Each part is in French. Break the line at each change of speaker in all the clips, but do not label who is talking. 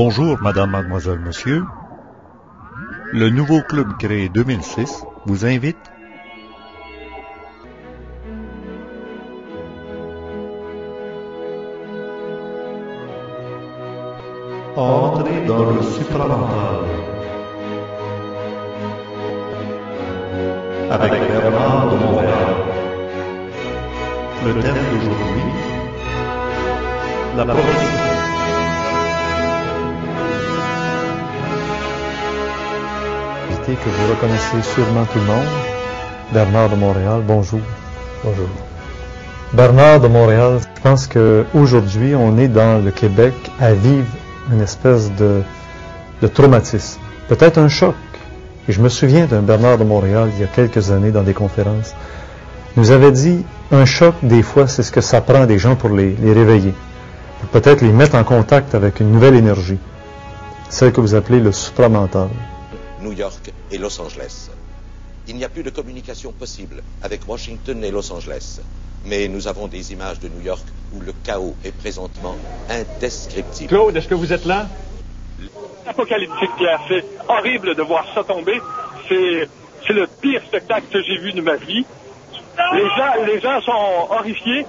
Bonjour, madame, mademoiselle, monsieur. Le nouveau club créé 2006 vous invite à entrer dans le supramental avec Bernard de Montréal. Le thème d'aujourd'hui, la
que vous reconnaissez sûrement tout le monde. Bernard de Montréal, bonjour.
Bonjour.
Bernard de Montréal, je pense qu'aujourd'hui, on est dans le Québec à vivre une espèce de, de traumatisme, peut-être un choc. Et je me souviens d'un Bernard de Montréal, il y a quelques années, dans des conférences, nous avait dit, un choc, des fois, c'est ce que ça prend des gens pour les, les réveiller, pour peut-être les mettre en contact avec une nouvelle énergie, celle que vous appelez le supramental.
New York et Los Angeles. Il n'y a plus de communication possible avec Washington et Los Angeles. Mais nous avons des images de New York où le chaos est présentement indescriptible.
Claude, est-ce que vous êtes là?
Apocalyptique, Pierre. C'est horrible de voir ça tomber. C'est, c'est le pire spectacle que j'ai vu de ma vie. Les gens, les gens sont horrifiés.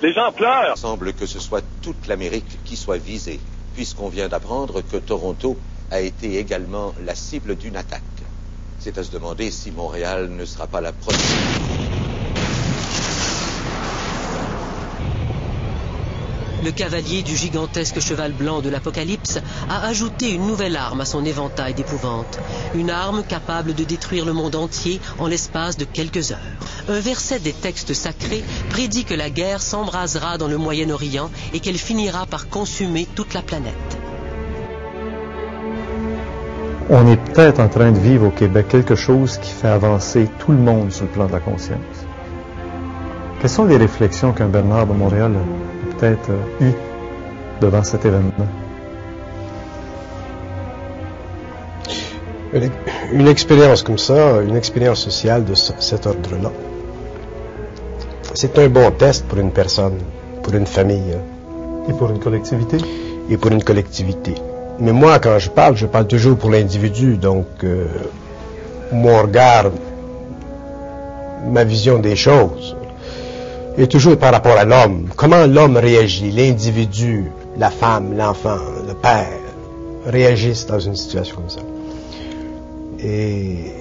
Les gens pleurent.
Il semble que ce soit toute l'Amérique qui soit visée, puisqu'on vient d'apprendre que Toronto a été également la cible d'une attaque. C'est à se demander si Montréal ne sera pas la prochaine.
Le cavalier du gigantesque cheval blanc de l'Apocalypse a ajouté une nouvelle arme à son éventail d'épouvante. Une arme capable de détruire le monde entier en l'espace de quelques heures. Un verset des textes sacrés prédit que la guerre s'embrasera dans le Moyen-Orient et qu'elle finira par consumer toute la planète.
On est peut-être en train de vivre au Québec quelque chose qui fait avancer tout le monde sur le plan de la conscience. Quelles sont les réflexions qu'un Bernard de Montréal a peut-être eues devant cet événement?
Une, une expérience comme ça, une expérience sociale de ce- cet ordre-là, c'est un bon test pour une personne, pour une famille hein,
Et pour une collectivité?
et pour une collectivité. Mais moi, quand je parle, je parle toujours pour l'individu, donc euh, mon regard, ma vision des choses est toujours par rapport à l'homme. Comment l'homme réagit, l'individu, la femme, l'enfant, le père, réagissent dans une situation comme ça. Et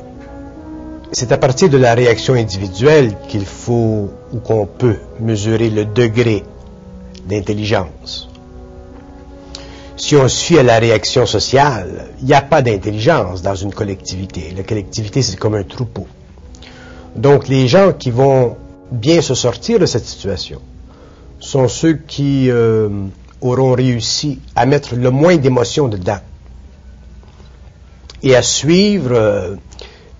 c'est à partir de la réaction individuelle qu'il faut ou qu'on peut mesurer le degré d'intelligence. Si on suit à la réaction sociale, il n'y a pas d'intelligence dans une collectivité. La collectivité, c'est comme un troupeau. Donc, les gens qui vont bien se sortir de cette situation sont ceux qui euh, auront réussi à mettre le moins d'émotions dedans et à suivre euh,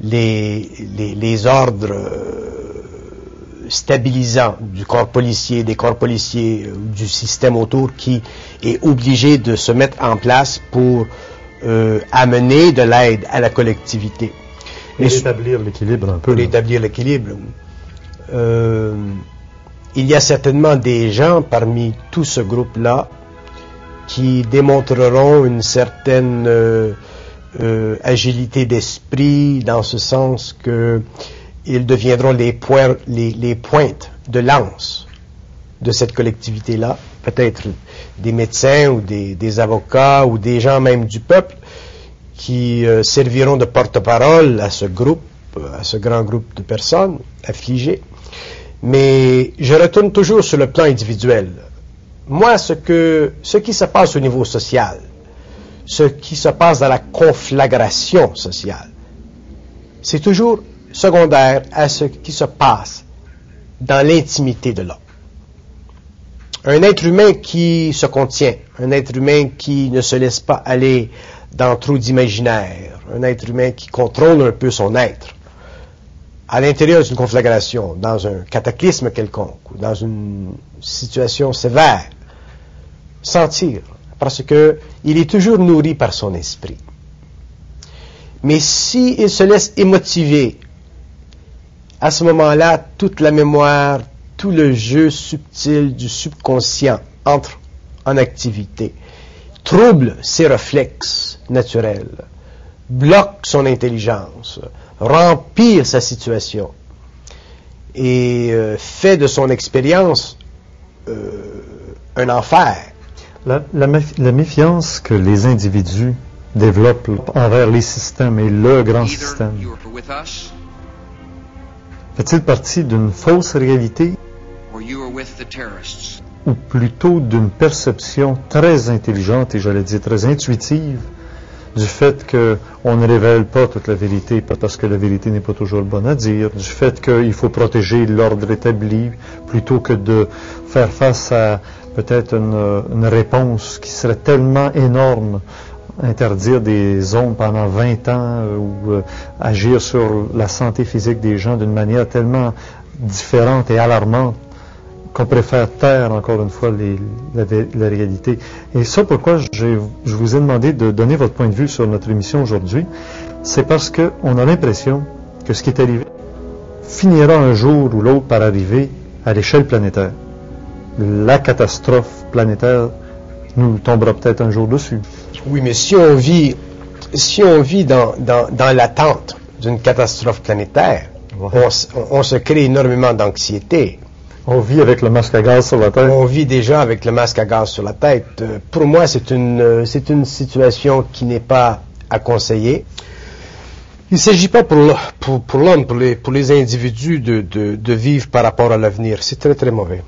les, les, les ordres euh, stabilisants du corps policier, des corps policiers, euh, du système autour qui est obligé de se mettre en place pour euh, amener de l'aide à la collectivité.
Et
Mais-
rétablir l'équilibre un peu.
pour établir l'équilibre. Euh, il y a certainement des gens parmi tout ce groupe-là qui démontreront une certaine euh, euh, agilité d'esprit dans ce sens que ils deviendront les, pointes de lance de cette collectivité-là, peut-être des médecins ou des, des avocats ou des gens même du peuple qui euh, serviront de porte-parole à ce groupe, à ce grand groupe de personnes affligées. Mais je retourne toujours sur le plan individuel. Moi, ce, que, ce qui se passe au niveau social, ce qui se passe dans la conflagration sociale, c'est toujours secondaire à ce qui se passe dans l'intimité de l'homme. Un être humain qui se contient, un être humain qui ne se laisse pas aller dans trop d'imaginaire, un être humain qui contrôle un peu son être, à l'intérieur d'une conflagration, dans un cataclysme quelconque, ou dans une situation sévère, sentir, parce que il est toujours nourri par son esprit. Mais s'il se laisse émotiver, à ce moment-là, toute la mémoire, tout le jeu subtil du subconscient entre en activité. trouble ses réflexes naturels, bloque son intelligence, rempire sa situation et euh, fait de son expérience euh, un enfer.
La, la méf- la méfiance que les individus développent envers les systèmes et le grand système fait-il partie d'une fausse réalité?
Or you are with the terrorists.
ou plutôt d'une perception très intelligente et j'allais dire très intuitive du fait qu'on ne révèle pas toute la vérité, parce que la vérité n'est pas toujours bonne à dire, du fait qu'il faut protéger l'ordre établi plutôt que de faire face à peut-être une, une réponse qui serait tellement énorme, interdire des zones pendant 20 ans euh, ou euh, agir sur la santé physique des gens d'une manière tellement différente et alarmante qu'on préfère taire encore une fois la, la réalité. Et ça, pourquoi je vous ai demandé de donner votre point de vue sur notre émission aujourd'hui, c'est parce qu'on a l'impression que ce qui est arrivé finira un jour ou l'autre par arriver à l'échelle planétaire. La catastrophe planétaire nous tombera peut-être un jour dessus.
Oui, mais si on vit, si on vit dans, dans, dans l'attente d'une catastrophe planétaire,
Ouais.
on, s- on- on se crée énormément d'anxiété.
On vit avec le masque à gaz sur la tête.
On vit déjà avec le masque à gaz sur la tête. Euh, Pour moi, c'est une, euh, c'est une situation qui n'est pas à conseiller. Il ne s'agit pas pour, pour, pour l'homme, pour les, pour les individus de, de, de vivre par rapport à l'avenir. C'est très très mauvais.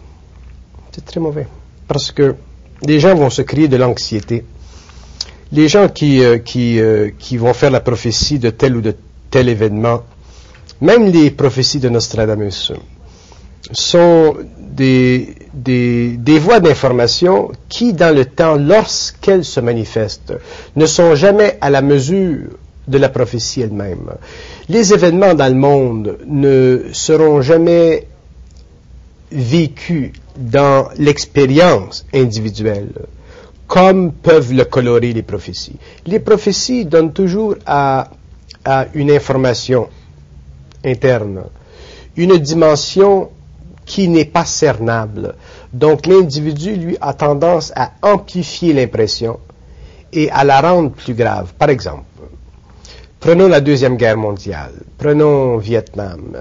C'est très mauvais. Parce que les gens vont se créer de l'anxiété. Les gens qui, euh, qui, euh, qui vont faire la prophétie de tel ou de tel événement, même les prophéties de Nostradamus, sont des, des, des voies d'information qui, dans le temps, lorsqu'elles se manifestent, ne sont jamais à la mesure de la prophétie elle-même. Les événements dans le monde ne seront jamais vécus dans l'expérience individuelle, comme peuvent le colorer les prophéties. Les prophéties donnent toujours à, une information interne une dimension qui n'est pas cernable. Donc l'individu, lui, a tendance à amplifier l'impression et à la rendre plus grave. Par exemple, prenons la Deuxième Guerre mondiale, prenons Vietnam.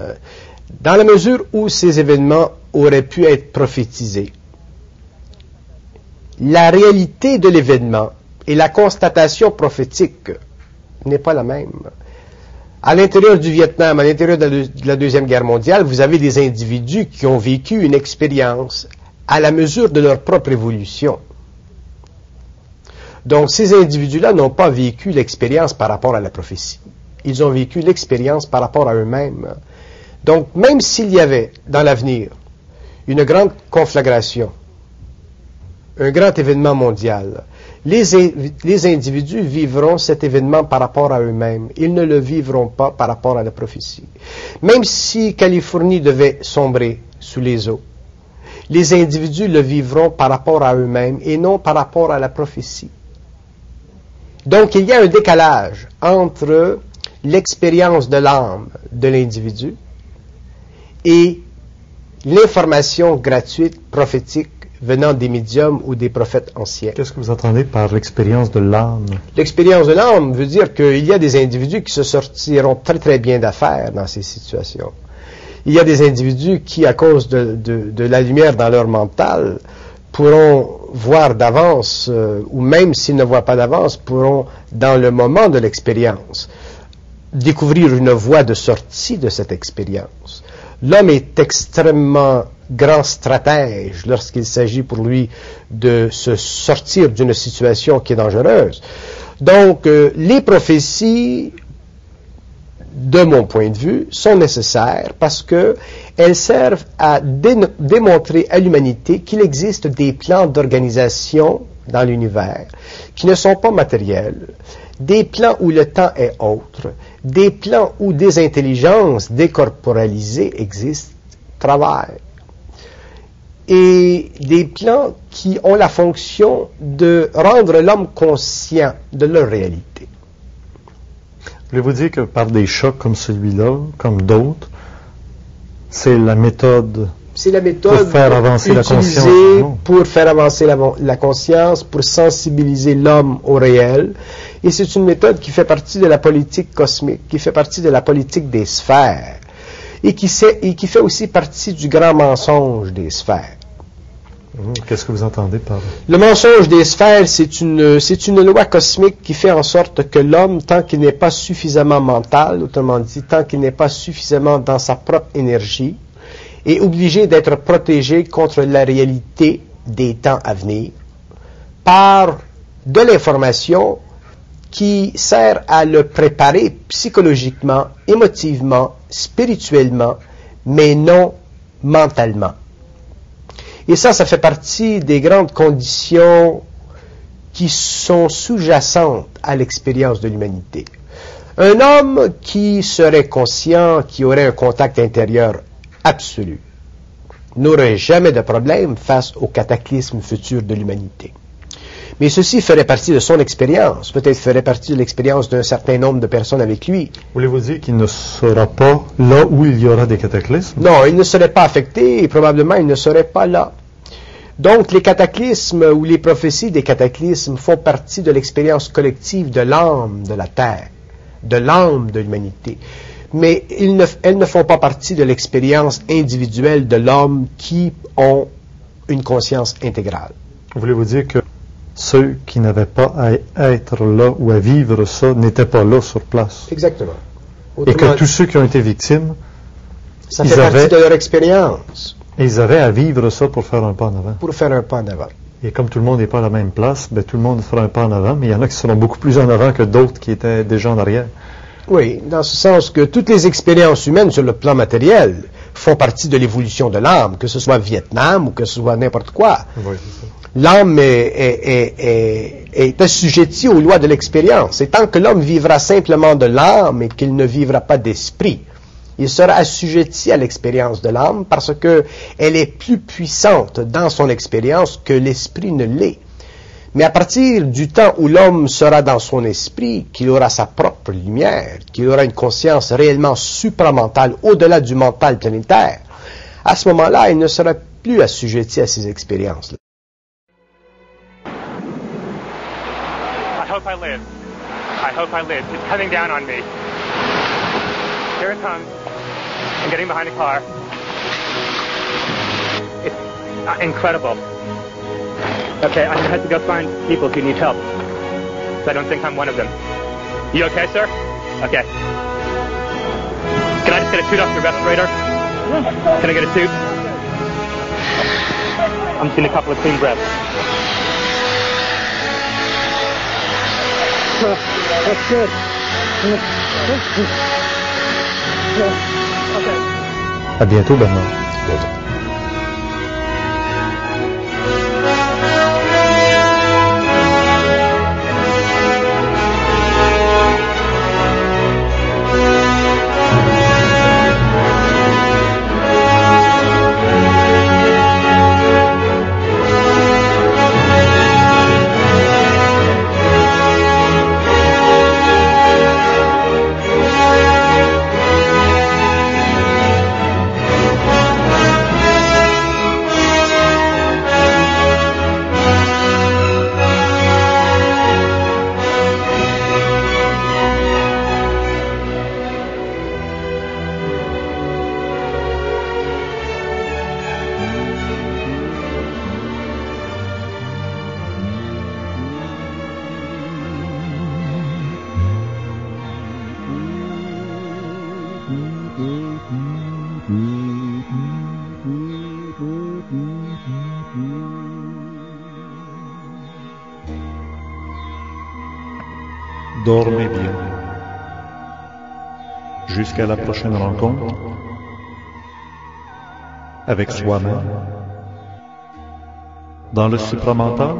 Dans la mesure où ces événements auraient pu être prophétisés, la réalité de l'événement et la constatation prophétique n'est pas la même. À l'intérieur du Vietnam, à l'intérieur de la, de la Deuxième Guerre mondiale, vous avez des individus qui ont vécu une expérience à la mesure de leur propre évolution. Donc ces individus-là n'ont pas vécu l'expérience par rapport à la prophétie. Ils ont vécu l'expérience par rapport à eux-mêmes. Donc même s'il y avait dans l'avenir une grande conflagration, un grand événement mondial, les, les individus vivront cet événement par rapport à eux-mêmes. Ils ne le vivront pas par rapport à la prophétie. Même si Californie devait sombrer sous les eaux, les individus le vivront par rapport à eux-mêmes et non par rapport à la prophétie. Donc il y a un décalage entre l'expérience de l'âme de l'individu et l'information gratuite, prophétique, venant des médiums ou des prophètes anciens.
Qu'est-ce que vous entendez par l'expérience de l'âme?
L'expérience de l'âme veut dire qu'il y a des individus qui se sortiront très très bien d'affaires dans ces situations. Il y a des individus qui, à cause de, de- de la lumière dans leur mental, pourront voir d'avance, euh, ou même s'ils ne voient pas d'avance, pourront, dans le moment de l'expérience, découvrir une voie de sortie de cette expérience. L'homme est extrêmement grand stratège lorsqu'il s'agit pour lui de se sortir d'une situation qui est dangereuse. Donc, euh, les prophéties, de mon point de vue, sont nécessaires parce que elles servent à dé- démontrer à l'humanité qu'il existe des plans d'organisation dans l'univers qui ne sont pas matériels, des plans où le temps est autre, des plans où des intelligences décorporalisées existent, travaillent, et des plans qui ont la fonction de rendre l'homme conscient de leur réalité.
Voulez-vous dire que par des chocs comme celui-là, comme d'autres, c'est la méthode
C'est la méthode
Pour faire avancer la conscience
pour faire avancer la, la conscience, pour sensibiliser l'homme au réel. Et c'est une méthode qui fait partie de la politique cosmique, qui fait partie de la politique des sphères, et qui, sait- et qui fait aussi partie du grand mensonge des sphères.
Qu'est-ce que vous entendez par
Le mensonge des sphères, c'est une, c'est une loi cosmique qui fait en sorte que l'homme, tant qu'il n'est pas suffisamment mental, autrement dit, tant qu'il n'est pas suffisamment dans sa propre énergie, est obligé d'être protégé contre la réalité des temps à venir par de l'information qui sert à le préparer psychologiquement, émotivement, spirituellement, mais non mentalement. Et ça, ça fait partie des grandes conditions qui sont sous-jacentes à l'expérience de l'humanité. Un homme qui serait conscient, qui aurait un contact intérieur absolu, n'aurait jamais de problème face au cataclysme futur de l'humanité. Mais ceci ferait partie de son expérience, peut-être ferait partie de l'expérience d'un certain nombre de personnes avec lui.
Voulez-vous dire qu'il ne sera pas là où il y aura des cataclysmes?
Non, il ne serait pas affecté et probablement il ne serait pas là. Donc les cataclysmes ou les prophéties des cataclysmes font partie de l'expérience collective de l'âme de la Terre, de l'âme de l'humanité. Mais ils ne- elles ne font pas partie de l'expérience individuelle de l'homme qui ont une conscience intégrale.
Voulez-vous dire que ceux qui n'avaient pas à être là ou à vivre ça n'étaient pas là sur place?
Exactement.
Et que tous ceux qui ont été victimes,
ça
ils
fait partie
avaient-
de leur expérience
ils avaient à vivre ça pour faire un pas en avant.
pour faire un pas en avant.
Et comme tout le monde n'est pas à la même place, ben, tout le monde fera un pas en avant, mais il y en a qui seront beaucoup plus en avant que d'autres qui étaient déjà en arrière.
Oui, dans ce sens que toutes les expériences humaines sur le plan matériel font partie de l'évolution de l'âme, que ce soit Vietnam ou que ce soit n'importe quoi. L'âme est, est- est- est- est assujettie aux lois de l'expérience. Et tant que l'homme vivra simplement de l'âme et qu'il ne vivra pas d'esprit, il sera assujetti à l'expérience de l'âme parce que elle est plus puissante dans son expérience que l'esprit ne l'est. Mais à partir du temps où l'homme sera dans son esprit, qu'il aura sa propre lumière, qu'il aura une conscience réellement supramentale au-delà du mental planétaire, à ce moment-là, il ne sera plus assujetti à ces expériences.
I hope I live. I hope I live. It's coming down on me. Here. I'm getting behind a car. It's uh, incredible. Okay, I'm gonna have to go find people who need help. I don't think I'm one of them. You okay, sir? Okay. Can I just get a toot off your respirator? Can I get a toot? I'm just getting a couple of clean breaths. That's good. Okay.
À bientôt, Bernard.
Dormez bien. Jusqu'à la prochaine rencontre avec soi-même dans le supramental